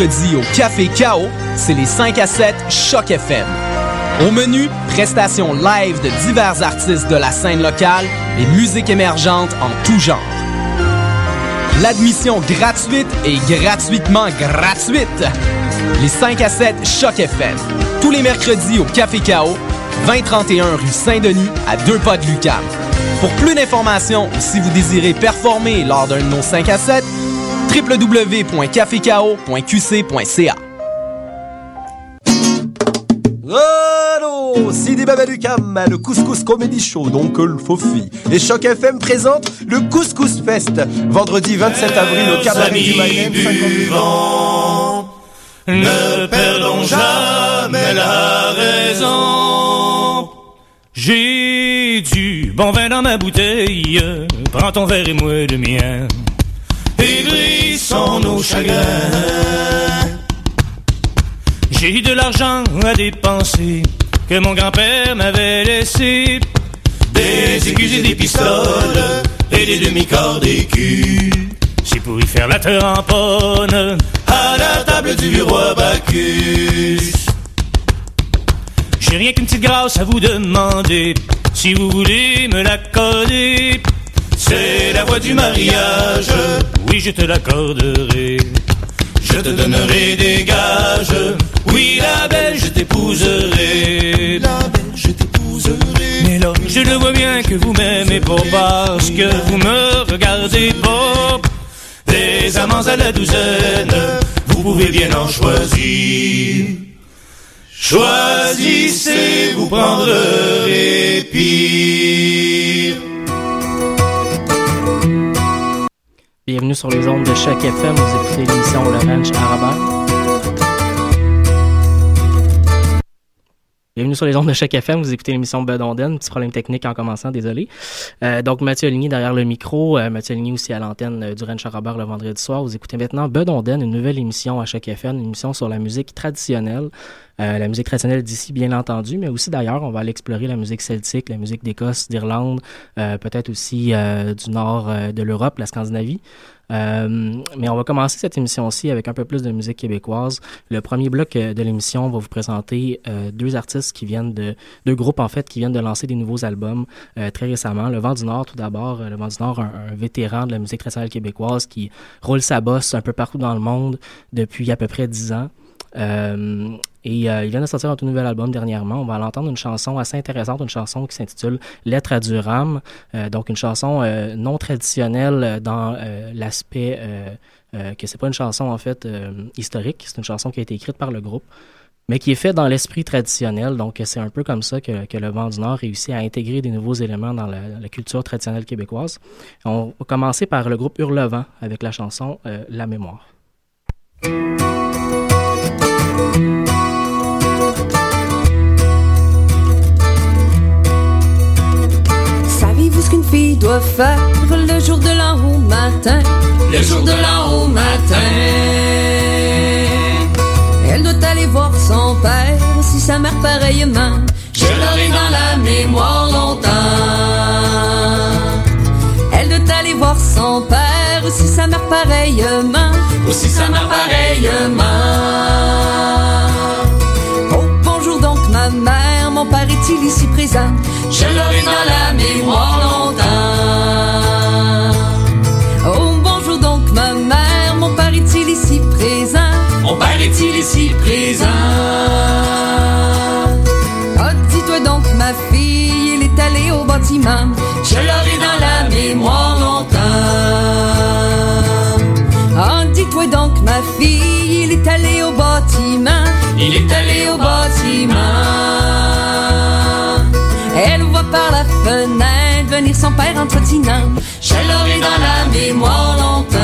au Café Chaos, c'est les 5 à 7 Choc FM. Au menu, prestations live de divers artistes de la scène locale et musique émergente en tout genre. L'admission gratuite et gratuitement gratuite. Les 5 à 7 Choc FM. Tous les mercredis au Café Chaos, 2031 rue Saint-Denis, à deux pas de Lucam. Pour plus d'informations si vous désirez performer lors d'un de nos 5 à 7, www.cafécao.qc.ca. Allô, Sidi Babalucam, le Couscous Comedy Show, donc le Fofi. Et Choc FM présente le Couscous Fest, vendredi 27 avril au Cabaret du Mayenne, 50 Ne perdons jamais la raison. J'ai du bon vin dans ma bouteille, prends ton verre et moi le mien. Et nos chagrins. J'ai de l'argent à dépenser que mon grand-père m'avait laissé. Des aiguilles et des pistoles et des demi-corps d'écus. C'est pour y faire la tremponne à la table du roi Bacchus. J'ai rien qu'une petite grâce à vous demander, si vous voulez me l'accorder. C'est la voie du mariage, oui je te l'accorderai. Je te donnerai des gages, oui la belle je t'épouserai. La belle je t'épouserai. Mais là, je le vois bien que vous m'aimez pas parce que vous me regardez pas. Des amants à la douzaine, vous pouvez bien en choisir. Choisissez, vous prendrez pire. Bienvenue sur les ondes de Choc FM, vous écoutez l'émission Le Ranch Araba. Bienvenue sur les ondes de Choc FM, vous écoutez l'émission Bedonden, petit problème technique en commençant, désolé. Euh, donc Mathieu Aligny derrière le micro, euh, Mathieu Aligny aussi à l'antenne euh, du Ranch Araba le vendredi soir. Vous écoutez maintenant Bedonden, une nouvelle émission à Choc FM, une émission sur la musique traditionnelle. Euh, la musique traditionnelle d'ici, bien entendu, mais aussi d'ailleurs, on va aller explorer la musique celtique, la musique d'Écosse, d'Irlande, euh, peut-être aussi euh, du nord euh, de l'Europe, la Scandinavie. Euh, mais on va commencer cette émission-ci avec un peu plus de musique québécoise. Le premier bloc de l'émission va vous présenter euh, deux artistes qui viennent de deux groupes en fait qui viennent de lancer des nouveaux albums euh, très récemment. Le Vent du Nord tout d'abord. Le Vent du Nord, un, un vétéran de la musique traditionnelle québécoise qui roule sa bosse un peu partout dans le monde depuis à peu près dix ans. Euh, et euh, il vient de sortir un tout nouvel album dernièrement. On va l'entendre une chanson assez intéressante, une chanson qui s'intitule Lettre à Durham. Euh, donc une chanson euh, non traditionnelle dans l'aspect que c'est pas une chanson en fait historique, c'est une chanson qui a été écrite par le groupe, mais qui est faite dans l'esprit traditionnel. Donc c'est un peu comme ça que, le Vent du Nord réussit à intégrer des nouveaux éléments dans la, la culture traditionnelle québécoise. On va commencer par le groupe Hurlevent avec la chanson La Mémoire. Savez-vous ce qu'une fille doit faire le jour de l'an au matin? Le jour de l'an au matin. Elle doit aller voir son père, si sa mère pareillement. Je l'aurai dans la mémoire longtemps. Elle doit aller voir son père, si sa mère pareillement. Aussi sa mère pareillement. Est-il ici présent? Je l'aurai dans la mémoire longtemps. Oh, bonjour donc ma mère, mon père est-il ici présent? Mon père est-il ici présent? Oh, dis-toi donc ma fille, il est allé au bâtiment. Je l'aurai dans la mémoire longtemps. Oh, dis-toi donc ma fille, il est allé au bâtiment. Il est allé au bâtiment. Fenêtre venir son père en trottinant. Je l'aurai dans la mémoire longtemps.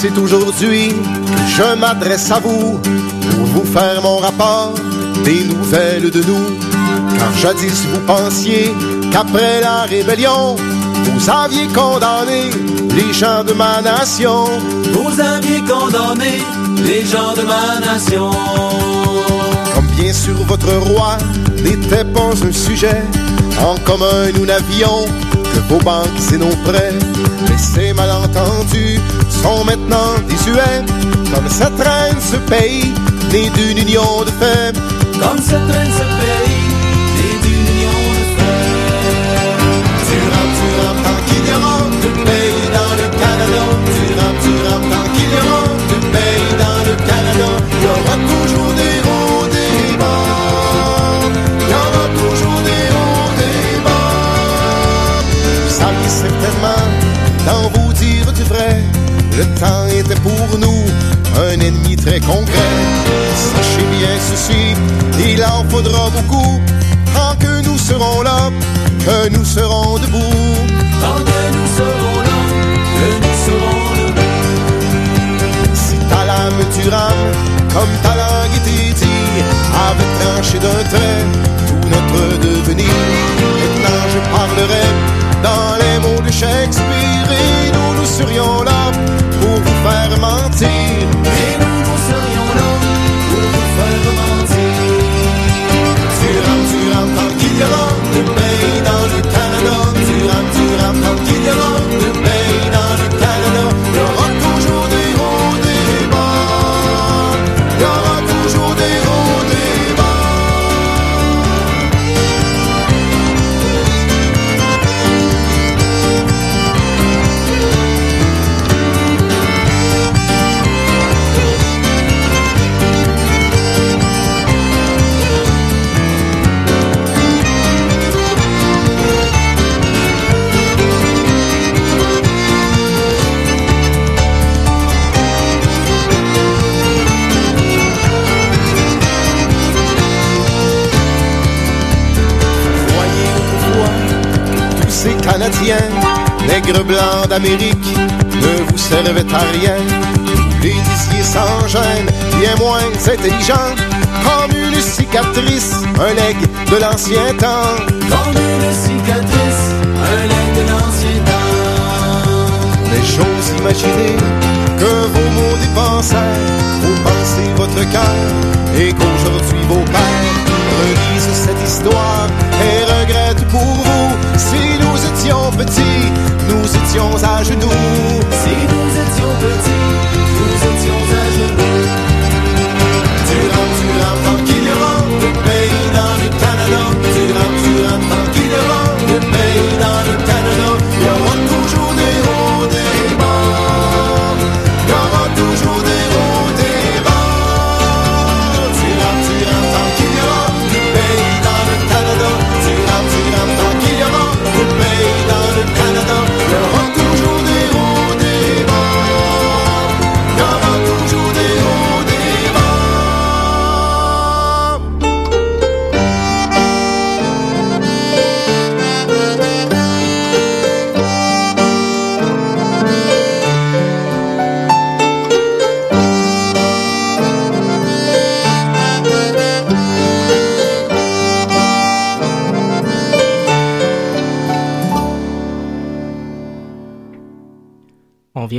C'est aujourd'hui que je m'adresse à vous pour vous faire mon rapport des nouvelles de nous. Car jadis vous pensiez qu'après la rébellion, vous aviez condamné les gens de ma nation. Vous aviez condamné les gens de ma nation. Comme bien sûr votre roi n'était pas un sujet, en commun nous n'avions que vos banques et nos prêts. Mais ces malentendus sont maintenant désuets, comme cette reine ce pays, né d'une union de fait. Comme cette reine ce pays, né d'une union de fait. Tu rames, tu tant aura de pays dans le Canada. Tu un ennemi très concret. Sachez bien ceci, il en faudra beaucoup tant que nous serons là, que nous serons debout. Tant que nous serons là, que nous serons debout. Si ta lame tu rames, comme ta langue dit, avait tranché d'un trait tout notre devenir. Maintenant je parlerai dans les mots de Shakespeare et nous nous serions là canadien, nègre blanc d'Amérique, ne vous servait à rien. Les disiez sans gêne, bien moins intelligent, comme une cicatrice, un leg de l'ancien temps. Comme une cicatrice, un leg de l'ancien temps. Mais j'ose imaginer que vos mots dépensaient, vous pensez votre cœur, et qu'aujourd'hui vos pères relisent cette histoire et regrettent pour vous. Si étions petits, nous étions à genoux. Si nous étions petits,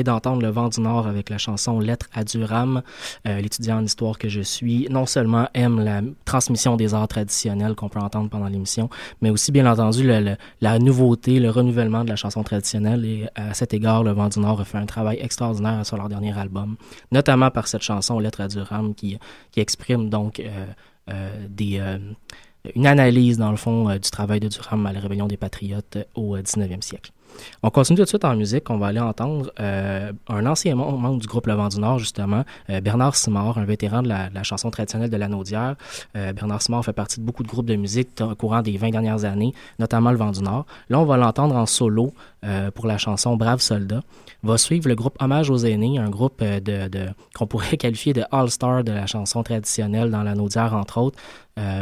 D'entendre Le Vent du Nord avec la chanson Lettre à Durham. Euh, L'étudiant en histoire que je suis, non seulement aime la transmission des arts traditionnels qu'on peut entendre pendant l'émission, mais aussi, bien entendu, la nouveauté, le renouvellement de la chanson traditionnelle. Et à cet égard, Le Vent du Nord a fait un travail extraordinaire sur leur dernier album, notamment par cette chanson Lettre à Durham qui, exprime donc euh, euh, euh, une analyse, dans le fond, euh, du travail de Durham à la rébellion des Patriotes euh, au euh, 19e siècle. On continue tout de suite en musique. On va aller entendre euh, un ancien mem- membre du groupe Le Vent du Nord, justement, euh, Bernard Simard, un vétéran de la, chanson traditionnelle de la Naudière. Euh, Bernard Simard fait partie de beaucoup de groupes de musique au courant des 20 dernières années, notamment Le Vent du Nord. Là, on va l'entendre en solo pour la chanson Brave Soldat. Va suivre le groupe Hommage aux aînés, un groupe de, qu'on pourrait qualifier de all-star de la chanson traditionnelle dans la Naudière, entre autres.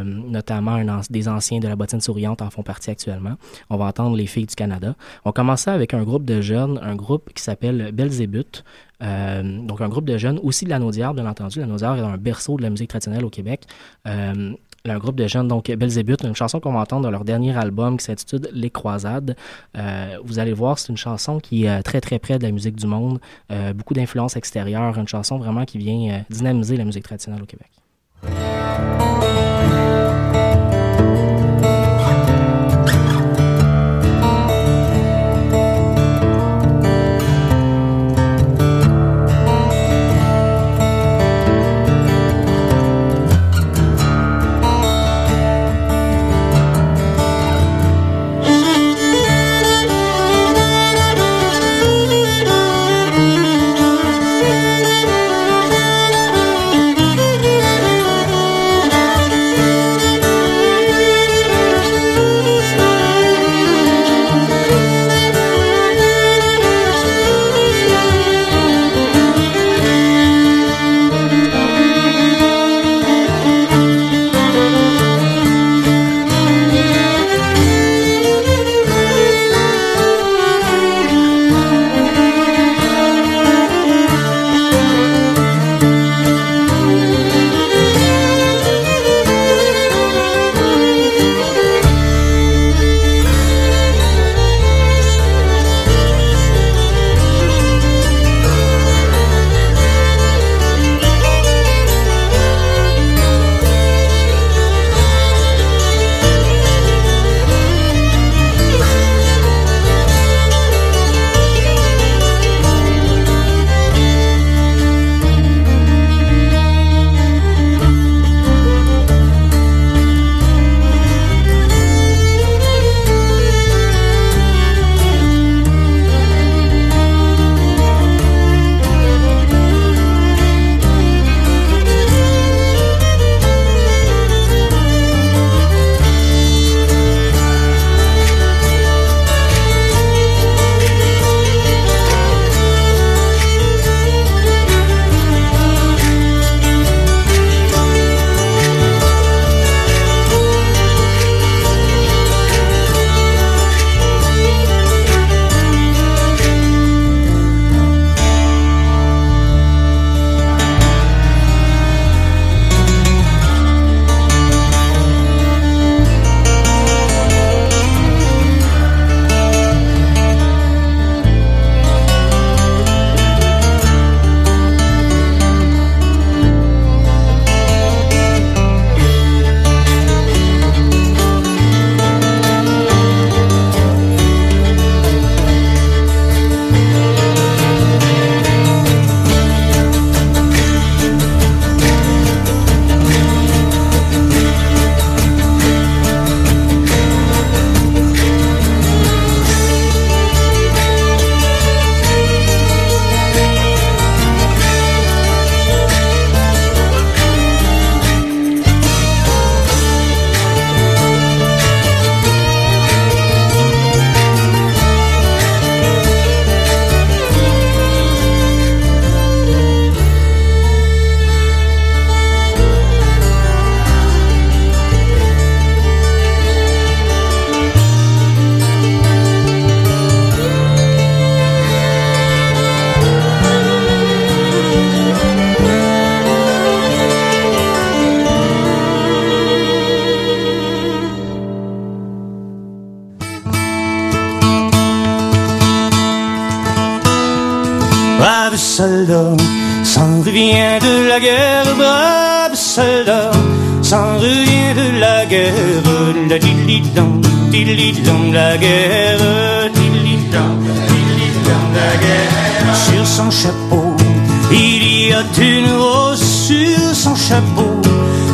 Notamment des anciens de la bottine souriante en font partie actuellement. On va entendre les filles du Canada. Commençait avec un groupe de jeunes, un groupe qui s'appelle Belzébuth. Euh, donc un groupe de jeunes, aussi de la Naudière, bien entendu. La Naudière est un berceau de la musique traditionnelle au Québec. Euh, un groupe de jeunes, donc Belzébuth, une chanson qu'on va entendre dans leur dernier album qui s'intitule Les Croisades. Euh, vous allez voir, c'est une chanson qui est très très près de la musique du monde, beaucoup d'influences extérieures, une chanson vraiment qui vient dynamiser la musique traditionnelle au Québec.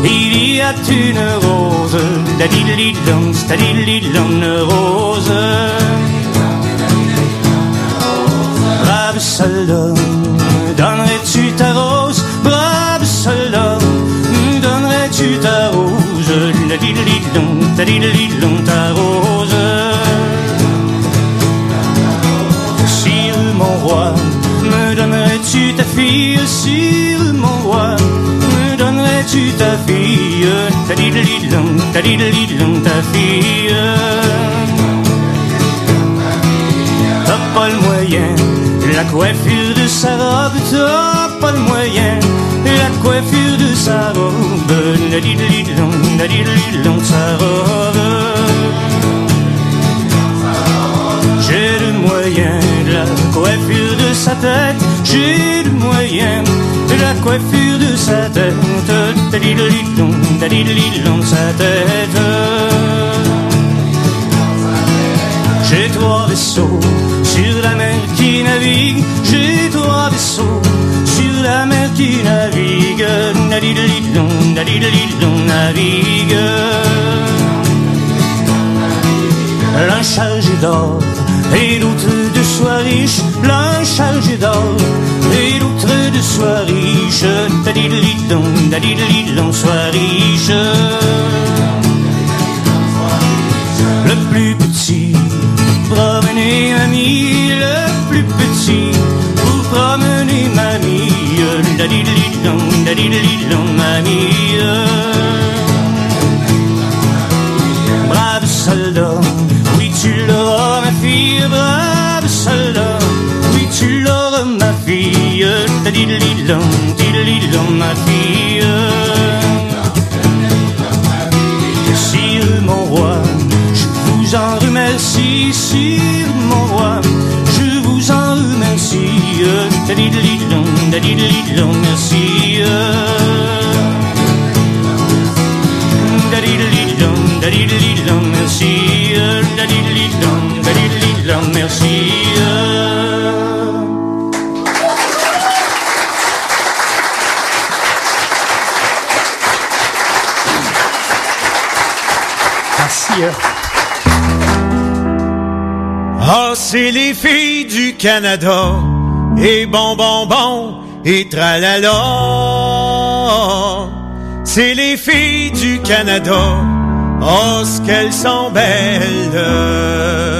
Il y a une rose, dilidon, rose. Ta dilidon, ta fille. T'as pas le moyen, la coiffure de sa robe, t'as pas le moyen, la coiffure de sa robe, la dilidon, la dilidon, sa robe. J'ai le moyen de la coiffure de sa tête, j'ai le moyen coiffure de sa tête, ta dilidon, ta dilidon, sa tête. J'ai trois vaisseaux sur la mer qui navigue. J'ai trois vaisseaux sur la mer qui navigue. Nadidalidon, nadidalidon, navigue. L'un chargé d'or et l'autre de soie riche. L'un chargé d'or et l'autre de soie riche. Nadidalidon, nadidalidon, soie riche. Le plus petit promener mamie, le plus petit pour promener mamie, la dilidon, mamie. Brave soldat, oui tu l'auras ma fille, la dilidon, dilidon, ma fille. Sire mon roi, je vous en remercie, sire mon roi, je vous en remercie. Dadidididon, dadidididon, merci. Dadidididon, dadidididon, merci. Merci. Ah, c'est les filles du Canada. Et bon, bon, bon, et tralala. C'est les filles du Canada. Oh, ce qu'elles sont belles.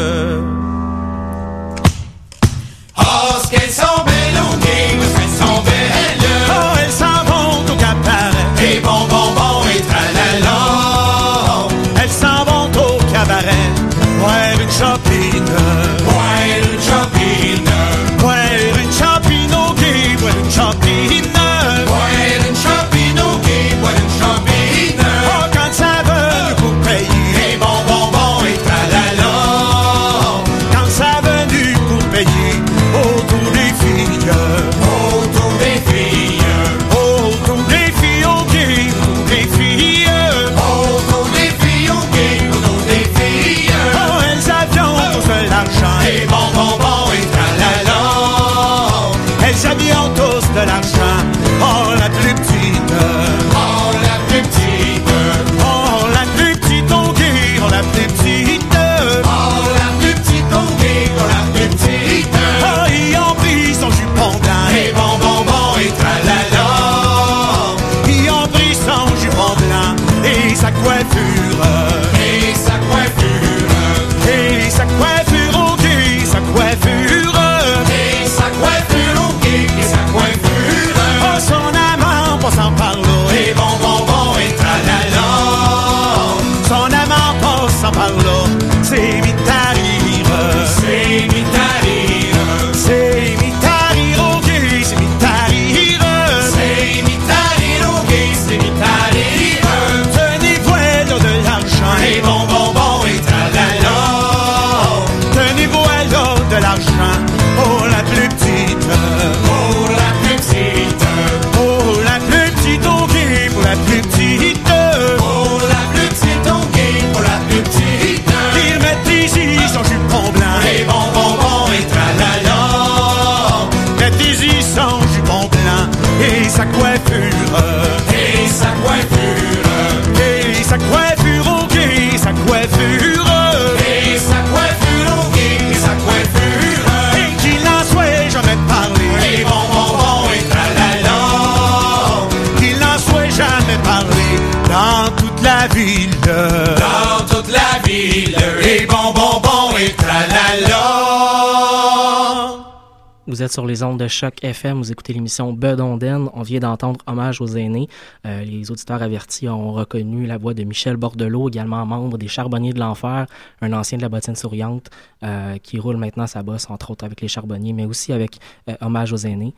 Sur les ondes de choc FM, vous écoutez l'émission Bedonden. On vient d'entendre Hommage aux aînés. Euh, les auditeurs avertis ont reconnu la voix de Michel Bordelot, également membre des Charbonniers de l'Enfer, un ancien de la bottine souriante euh, qui roule maintenant sa bosse, entre autres avec les Charbonniers, mais aussi avec euh, Hommage aux aînés.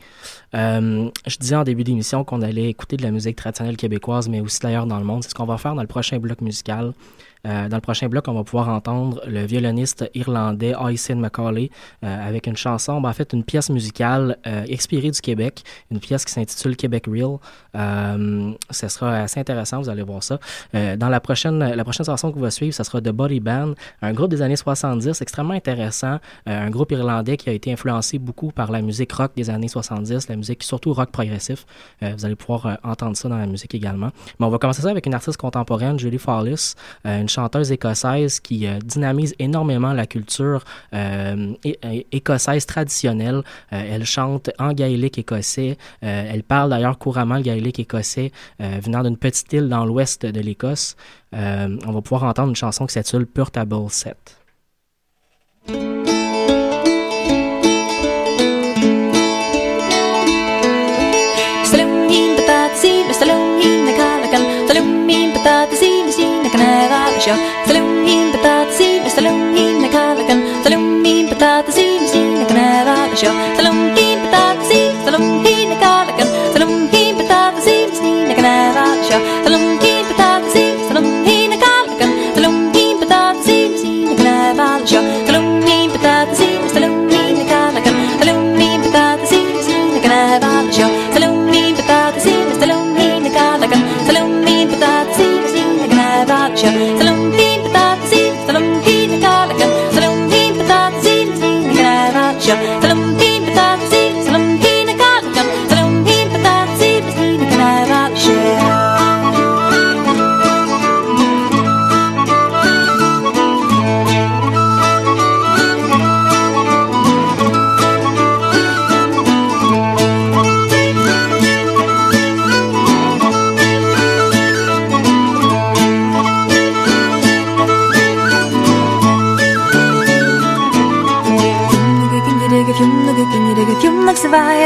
Je disais en début d'émission qu'on allait écouter de la musique traditionnelle québécoise, mais aussi d'ailleurs dans le monde. C'est ce qu'on va faire dans le prochain bloc musical. Euh, dans le prochain bloc, on va pouvoir entendre le violoniste irlandais Aysen Macaulay euh, avec une chanson, ben, en fait une pièce musicale euh, expirée du Québec, une pièce qui s'intitule Québec Real. Euh, ce sera assez intéressant, vous allez voir ça. Euh, dans la prochaine, la prochaine chanson qui va suivre, ce sera The Body Band, un groupe des années 70 extrêmement intéressant, euh, un groupe irlandais qui a été influencé beaucoup par la musique rock des années 70, la musique surtout rock progressif. Euh, vous allez pouvoir euh, entendre ça dans la musique également. Mais on va commencer ça avec une artiste contemporaine, Julie euh, une chanteuse écossaise qui euh, dynamise énormément la culture euh, écossaise traditionnelle. Euh, elle chante en gaélique écossais. Euh, elle parle d'ailleurs couramment le gaélique écossais euh, venant d'une petite île dans l'ouest de l'Écosse. Euh, on va pouvoir entendre une chanson qui s'appelle Portable 7.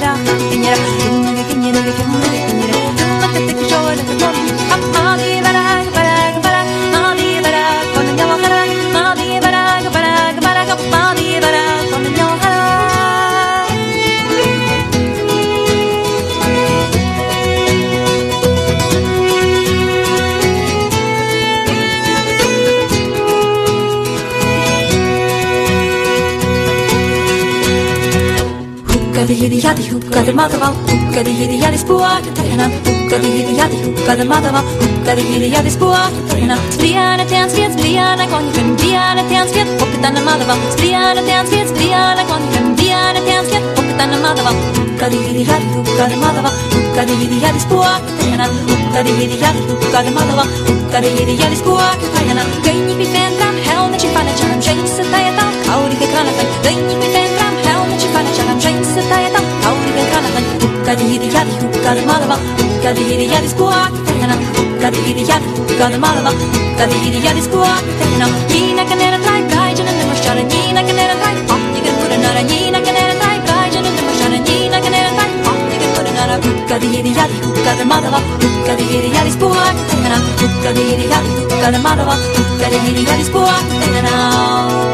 the yiddy hukka di madava hukka di hidi yadi spuaka tehna hukka di hidi yadi hukka di madava hukka di hidi yadi spuaka tehna spriana tänsvet spriana konjen diana tänsvet hoppetana madava spriana tänsvet spriana konjen diana tänsvet hoppetana madava hukka di hidi yadi hukka di madava hukka di hidi yadi spuaka tehna hukka di hidi yadi hukka di madava hukka di hidi yadi spuaka tehna gönni bi fendran helmet chifana chan chain satayata kauri ke kanatan gönni bi hukkadihidijadi hukkademalava hukkadihidijadis kuakterhena hukkadihidijadi hukkademalava hukkadihidijadis kuakterhena niinäkaneran tai kaijana di niinäkaneran tai di kudenara niinäkaneran tai kaijana nemoshara di tai ahtigen kudenara di hukkademalava kukka di hukkadihidijadi hukkademalava spua kuakterhena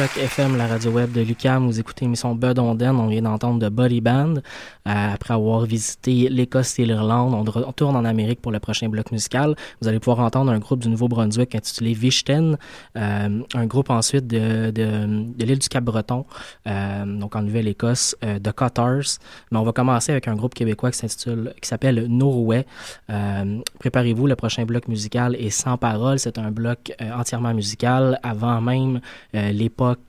FM, la radio web de Lucam. Vous écoutez l'émission Bud Onden. On vient d'entendre de Body Band. Euh, après avoir visité l'Écosse et l'Irlande, on retourne en Amérique pour le prochain bloc musical. Vous allez pouvoir entendre un groupe du Nouveau-Brunswick intitulé Vichten. Euh, un groupe ensuite de, de, l'île du Cap-Breton, euh, donc en Nouvelle-Écosse, de Cutters. Mais on va commencer avec un groupe québécois qui s'intitule, qui s'appelle Norway. Préparez-vous, le prochain bloc musical est sans parole. C'est un bloc entièrement musical avant même euh,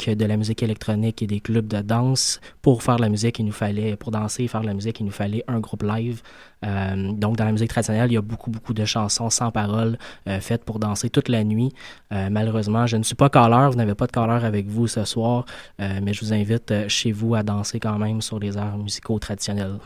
de la musique électronique et des clubs de danse. Pour faire de la musique, il nous fallait, pour danser et faire de la musique, il nous fallait un groupe live. Euh, donc, dans la musique traditionnelle, il y a beaucoup, beaucoup de chansons sans paroles euh, faites pour danser toute la nuit. Euh, malheureusement, je ne suis pas caller, vous n'avez pas de caller avec vous ce soir, mais je vous invite chez vous à danser quand même sur les airs musicaux traditionnels.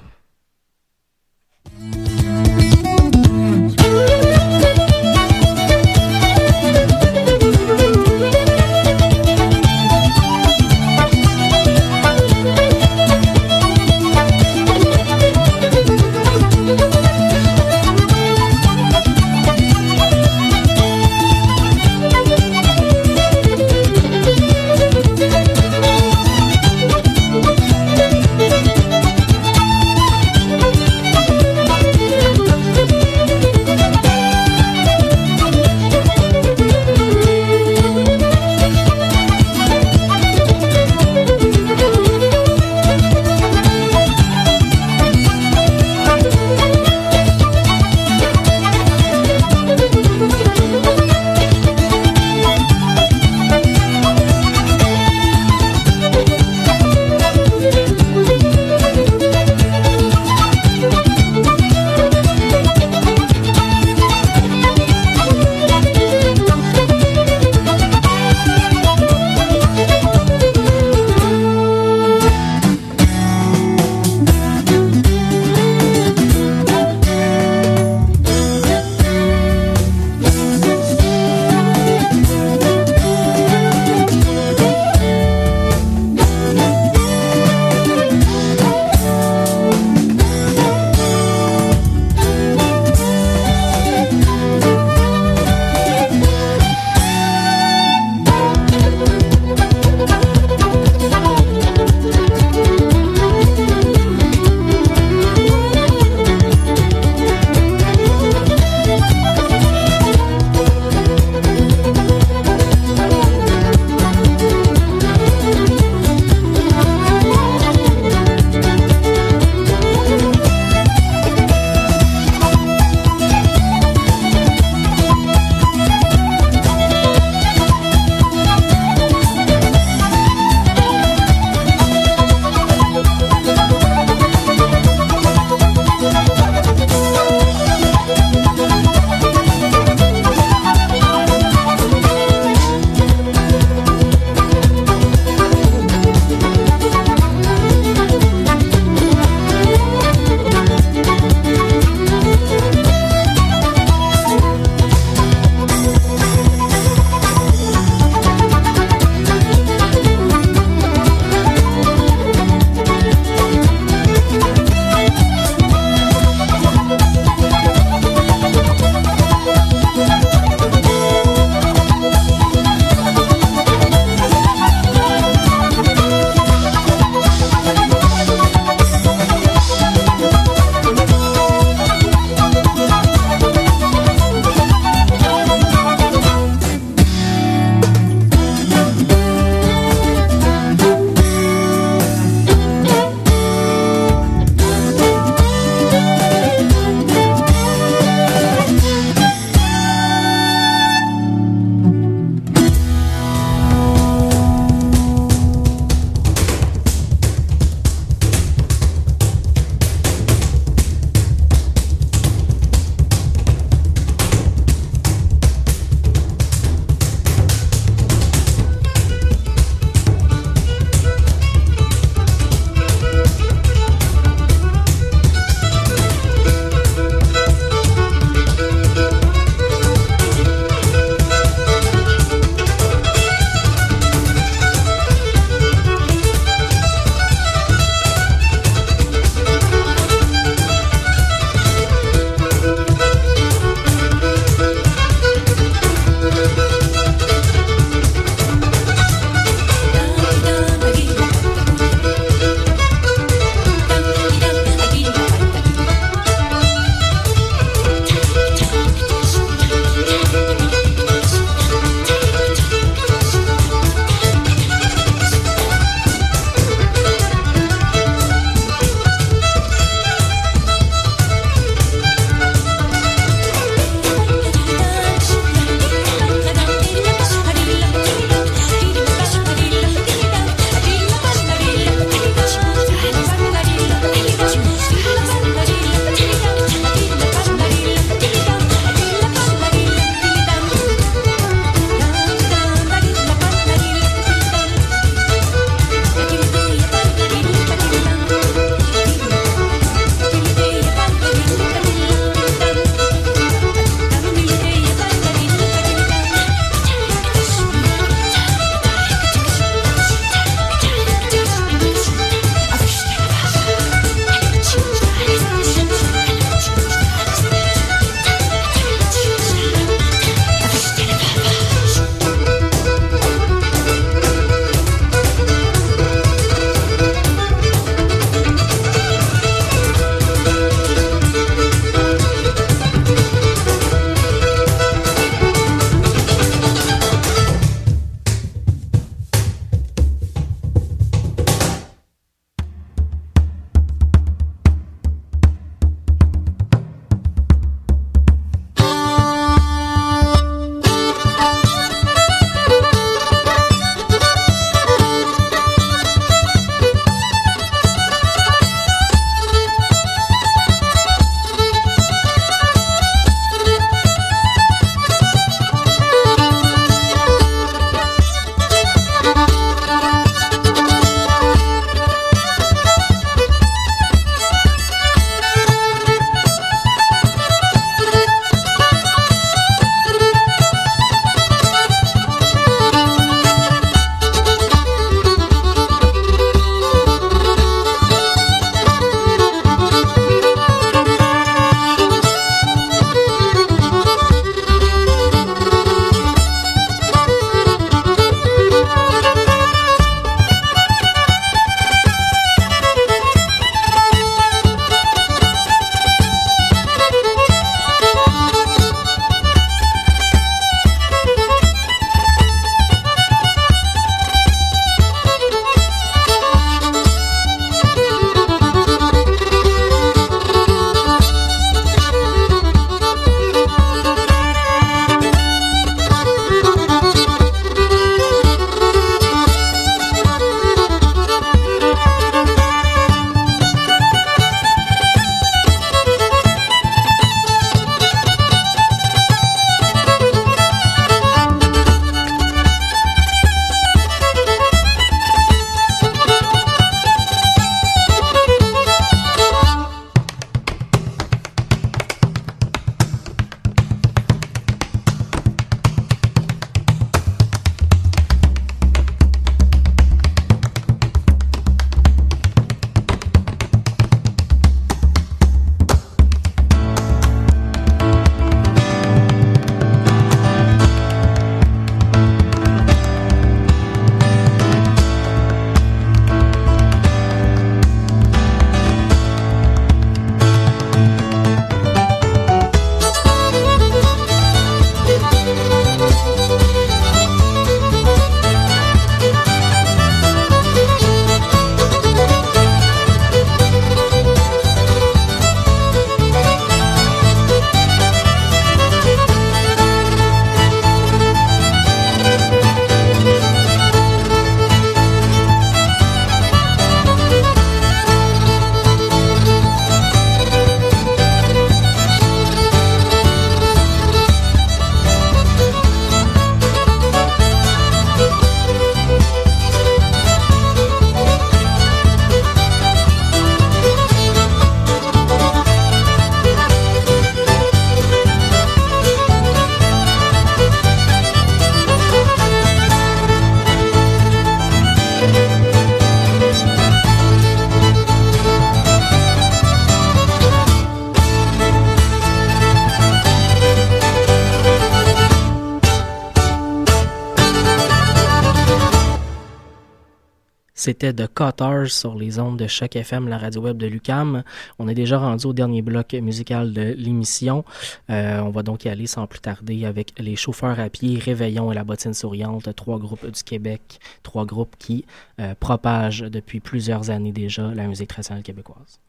C'était de Cutters sur les ondes de Choc FM, la radio web de Lucam. On est déjà rendu au dernier bloc musical de l'émission. Euh, on va donc y aller sans plus tarder avec les chauffeurs à pied, Réveillon et la bottine souriante, trois groupes du Québec, trois groupes qui euh, propagent depuis plusieurs années déjà la musique traditionnelle québécoise.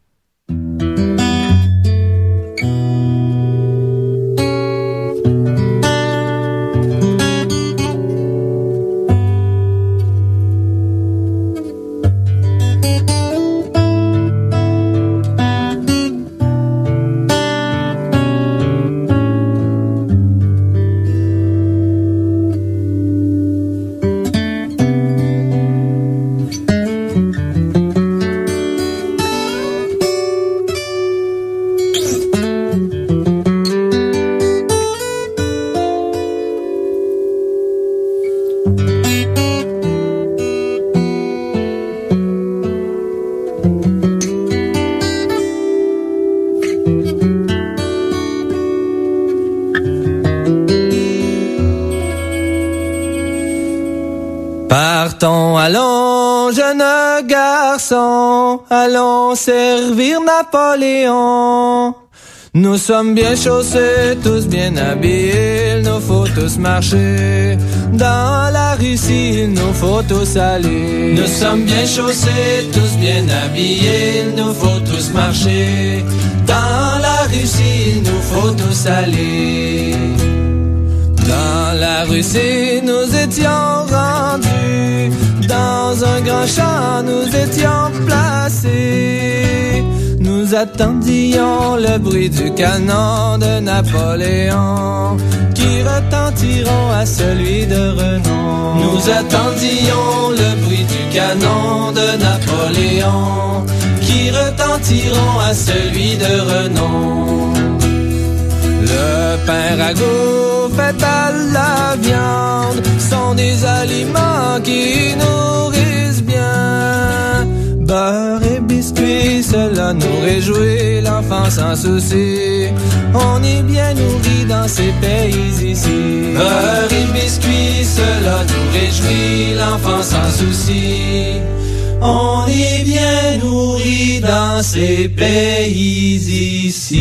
Garçons, allons servir Napoléon. Nous sommes bien chaussés, tous bien habillés, il nous faut tous marcher. Dans la Russie, il nous faut tous aller. Nous sommes bien chaussés, tous bien habillés, il nous faut tous marcher. Dans la Russie, il nous faut tous aller. Dans la Russie, nous étions. Dans un grand champ, nous étions placés. Nous attendions le bruit du canon de Napoléon qui retentiront à celui de renom. Nous attendions le bruit du canon de Napoléon qui retentiront à celui de renom. Le pain ragoût fait à la viande sont des aliments qui nourrissent bien. Beurre et biscuits, cela nous réjouit, l'enfant sans souci. On est bien nourri dans ces pays ici. Beurre et biscuits, cela nous réjouit, l'enfant sans souci. On est bien nourri dans ces pays ici.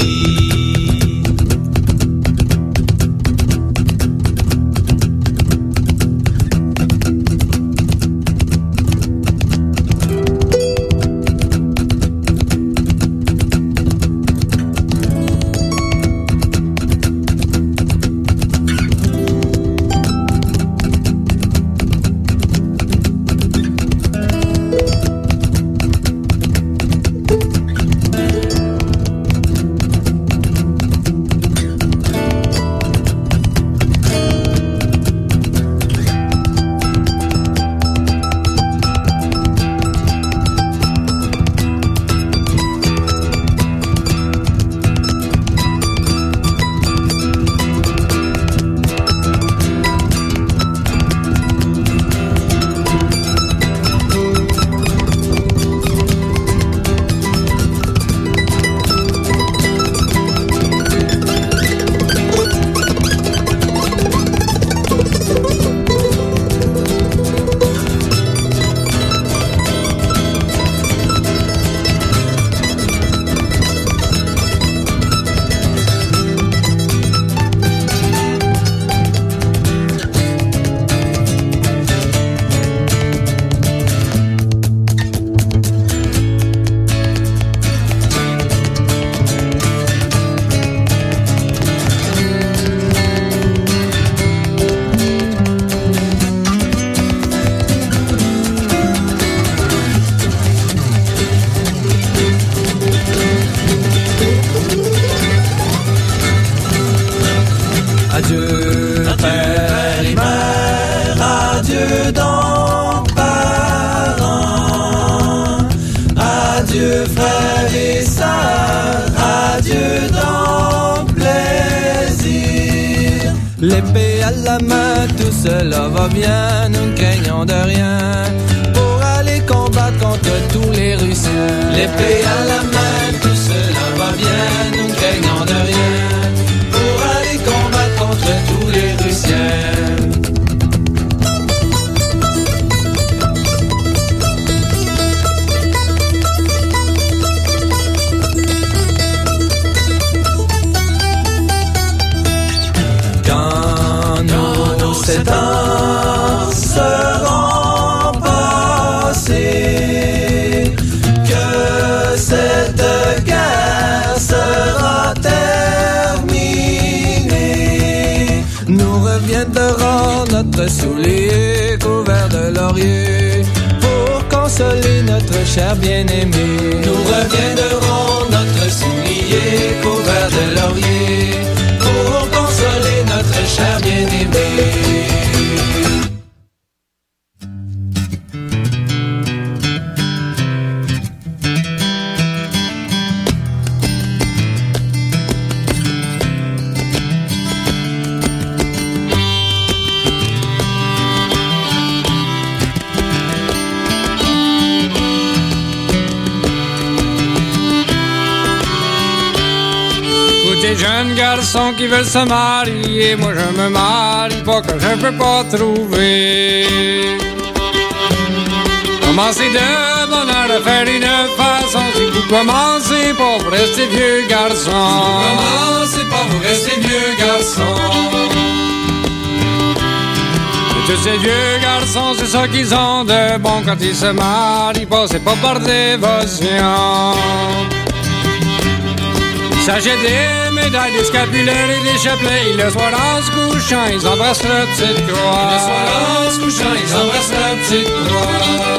Les jeunes garçons qui veulent se marier, moi je me marie pas que je peux pas trouver. Commencez de bonheur à faire une façon si vous commencez pas vous restez vieux garçon. Commencez pas, vous restez vieux garçon. Tous ces vieux garçons, c'est ça qu'ils ont de bon quand ils se marient pas, c'est pas par dévotion. S'achètent des médailles, des scapulaires et des chapelets. Et le soir en se couchant, ils embrassent leur petite croix. Le soir en se couchant, ils embrassent la petite croix.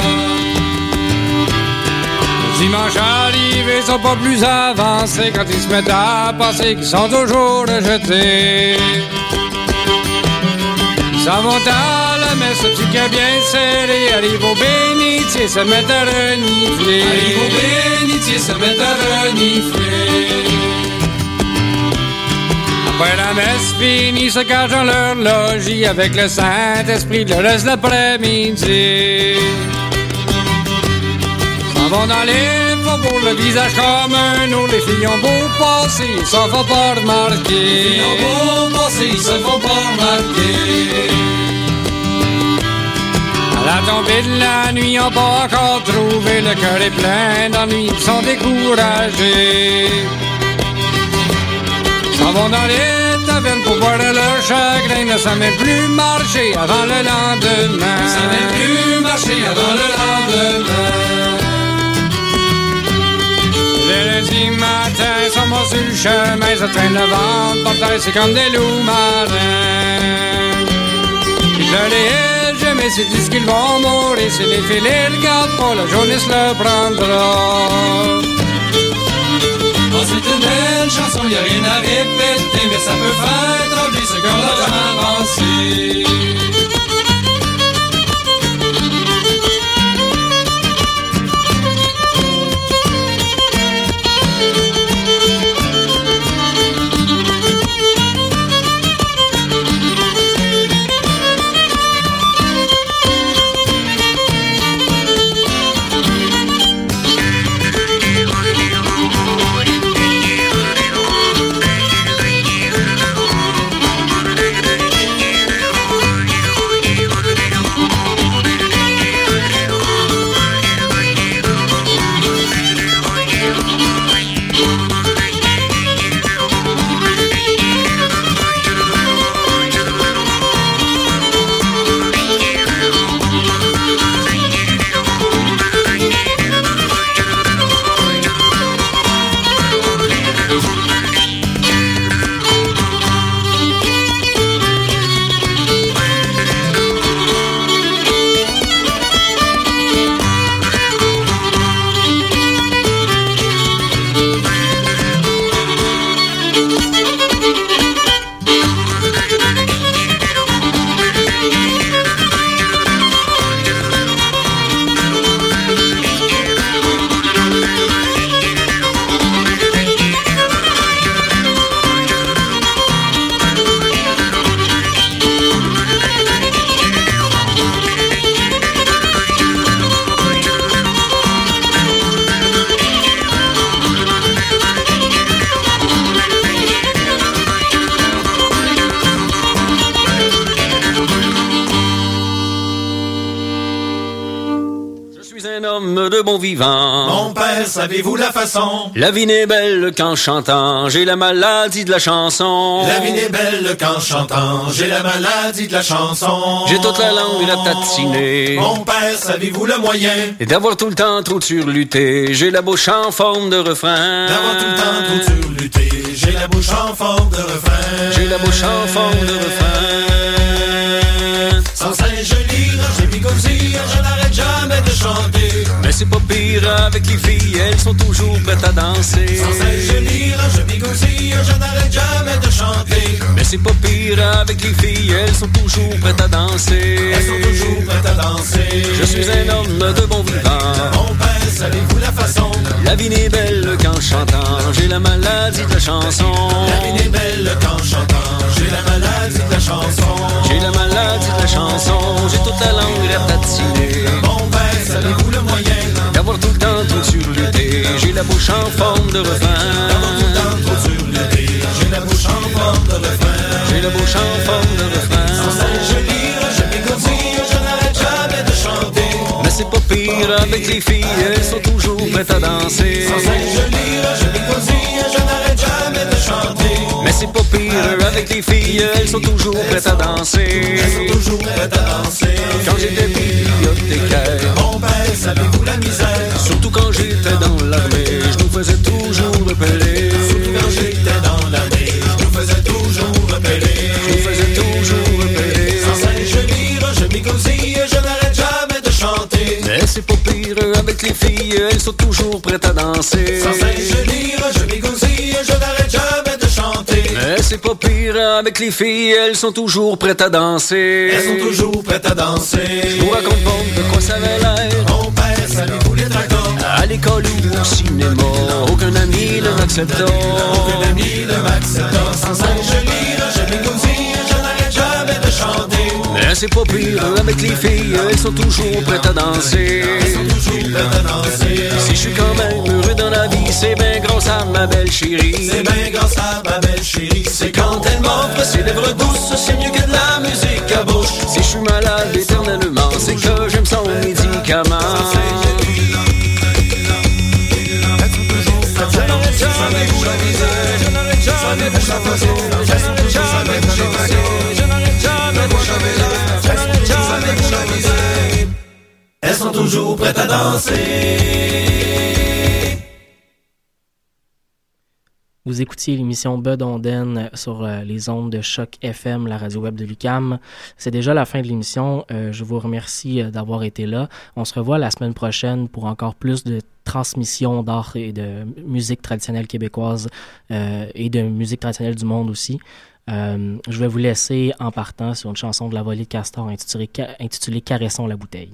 Dimanche arrivé, ils sont pas plus avancés quand ils se mettent à passer, qu'ils sont toujours rejetés. Ils s'en vont à la messe, le petit cœur bien serré, arrivent au bénitier, se mettent à renifler. Arrive au bénitier, se mettent à renifler. Après la messe finie, se cachent dans leur logis avec le Saint-Esprit le reste l'après-midi. S'en vont dans les faubourgs, le visage comme un autre. Les filles ont beau passer, ils s'en font pas remarquer. Ils ont beau passer, ils se font pas remarquer. À la tombée de la nuit, ont pas encore trouvé. Le cœur est plein d'ennui, ils sont découragés. S'en vont dans les tavernes pour boire leur chagrin. Ne s'en met plus marcher avant le lendemain. Ça n'est plus marcher avant le lendemain. Le lundi matin, ils sont sur le chemin, ils traînent le ventre terre, c'est comme des loups marins. Ils veulent les jamais, c'est disent qu'ils vont mourir, si les filles les regardent pas, la journée se le prendra. C'est une belle chanson, y a rien à répéter, mais ça peut faire trembler ce cœur-là de bon vivant. Mon père, savez-vous la façon? La vie n'est belle qu'en chantant, j'ai la maladie de la chanson. La vie n'est belle qu'en chantant, j'ai la maladie de la chanson. J'ai toute la langue à tatiner. Mon père, savez-vous le moyen? Et d'avoir tout le temps trop de surluté, j'ai la bouche en forme de refrain. D'avoir tout le temps trop de surluté, j'ai la bouche en forme de refrain. J'ai la bouche en forme de refrain. Sans cesse je lire, je picotille, je n'arrête jamais de chanter. Avec les filles, elles sont toujours prêtes à danser. Sans cesse je lire, je je n'arrête jamais de chanter. Mais c'est pas pire avec les filles, elles sont toujours prêtes à danser. Elles sont toujours prêtes à danser. Je suis un homme de bon vivant. Mon père, savez-vous la façon? La vie n'est belle qu'en chantant, j'ai la maladie de la chanson. La vie n'est belle qu'en chantant, j'ai la maladie de la chanson. J'ai la maladie de la chanson, j'ai toute la langue ratatinée. Mon père, savez-vous le moyen J'ai la bouche en forme de refrain. J'ai la bouche en forme de refrain. J'ai la bouche en forme de refrain. Sans cesse je je je n'arrête jamais de chanter. Mais c'est pas pire avec les filles, elles sont toujours prêtes à danser. Sans cesse je lire, je picotille, c'est pas pire avec les filles, elles sont toujours prêtes à danser. Elles sont toujours prêtes à danser. Quand j'étais bibliothécaire, Mon père, savez-vous la misère? Surtout quand j'étais dans l'armée, je nous faisais toujours repeler. Surtout quand j'étais dans l'armée, je nous faisais toujours repeler. Je nous faisais toujours repeler. Sans cesse je lire, je je n'arrête jamais de chanter. Mais c'est pas pire avec les filles, elles sont toujours prêtes à danser. Sans cesse je lire, je picotille, c'est pas pire avec les filles, elles sont toujours prêtes à danser. Elles sont toujours prêtes à danser. Je vous raconte pas de quoi ça avait l'air. Mon père, savez-vous les tracteurs À l'école ou au cinéma, aucun ami ne m'accepta. Aucun ami ne m'accepta. Sans c'est pas pire avec les filles, elles sont toujours prêtes à danser. Si je suis quand même heureux dans la vie, c'est bien grâce à ma belle chérie. C'est bien grâce à ma belle chérie. C'est quand elle m'offre ses lèvres douces, c'est mieux que de la musique à bouche. Si je suis malade éternellement, c'est que j'aime son médicament. Je n'arrête jamais de vous la viser, je n'arrête jamais de vous la poser, je n'arrête jamais toujours à danser. Vous écoutiez l'émission Bud Onden sur euh, les ondes de Choc FM, la radio web de Lucam. C'est déjà la fin de l'émission. Euh, je vous remercie euh, d'avoir été là. On se revoit la semaine prochaine pour encore plus de transmissions d'art et de musique traditionnelle québécoise et de musique traditionnelle du monde aussi. Je vais vous laisser en partant sur une chanson de la volée de Castor intitulée, Ca- intitulée Caressons la bouteille.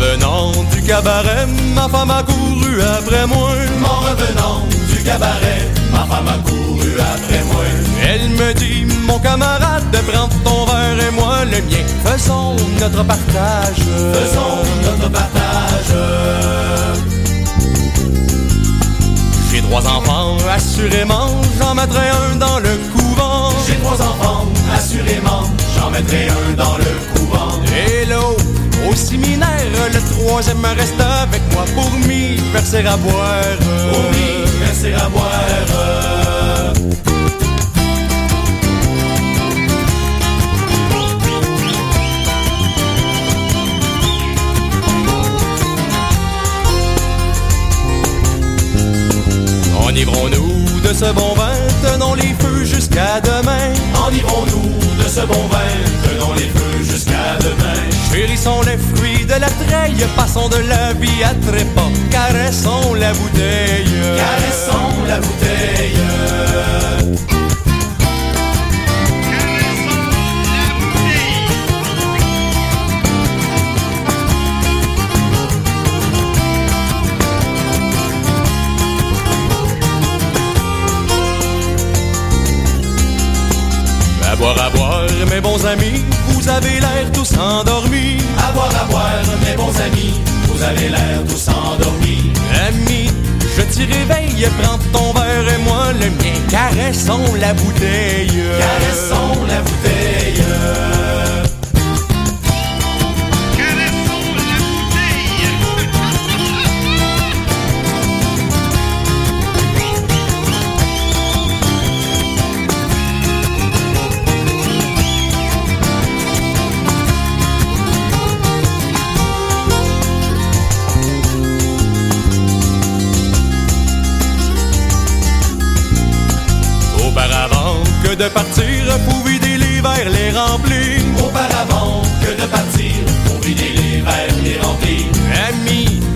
Revenant du cabaret, ma femme a couru après moi. En revenant du cabaret, ma femme a couru après moi. Elle me dit, mon camarade, prends ton verre et moi le mien. Faisons notre partage. Faisons notre partage. J'ai trois enfants, assurément, j'en mettrai un dans le couvent. J'ai trois enfants, assurément, j'en mettrai un dans le couvent. Et au séminaire, le troisième reste avec moi pour m'y verser à boire. Pour m'y verser à boire. Enivrons-nous de ce bon vin, tenons les feux jusqu'à demain. Enivrons-nous de ce bon vin, tenons les feux jusqu'à demain. Chérissons les fruits de la treille, passons de la vie à trépas, caressons la bouteille. Caressons la bouteille. Boire, à boire, mes bons amis, vous avez l'air tous endormis. À boire, à boire, mes bons amis, vous avez l'air tous endormis. Ami, je t'y réveille, prends ton verre et moi le mien, caressons la bouteille. Caressons la bouteille. de partir pour vider l'hiver, les remplir. Auparavant que de partir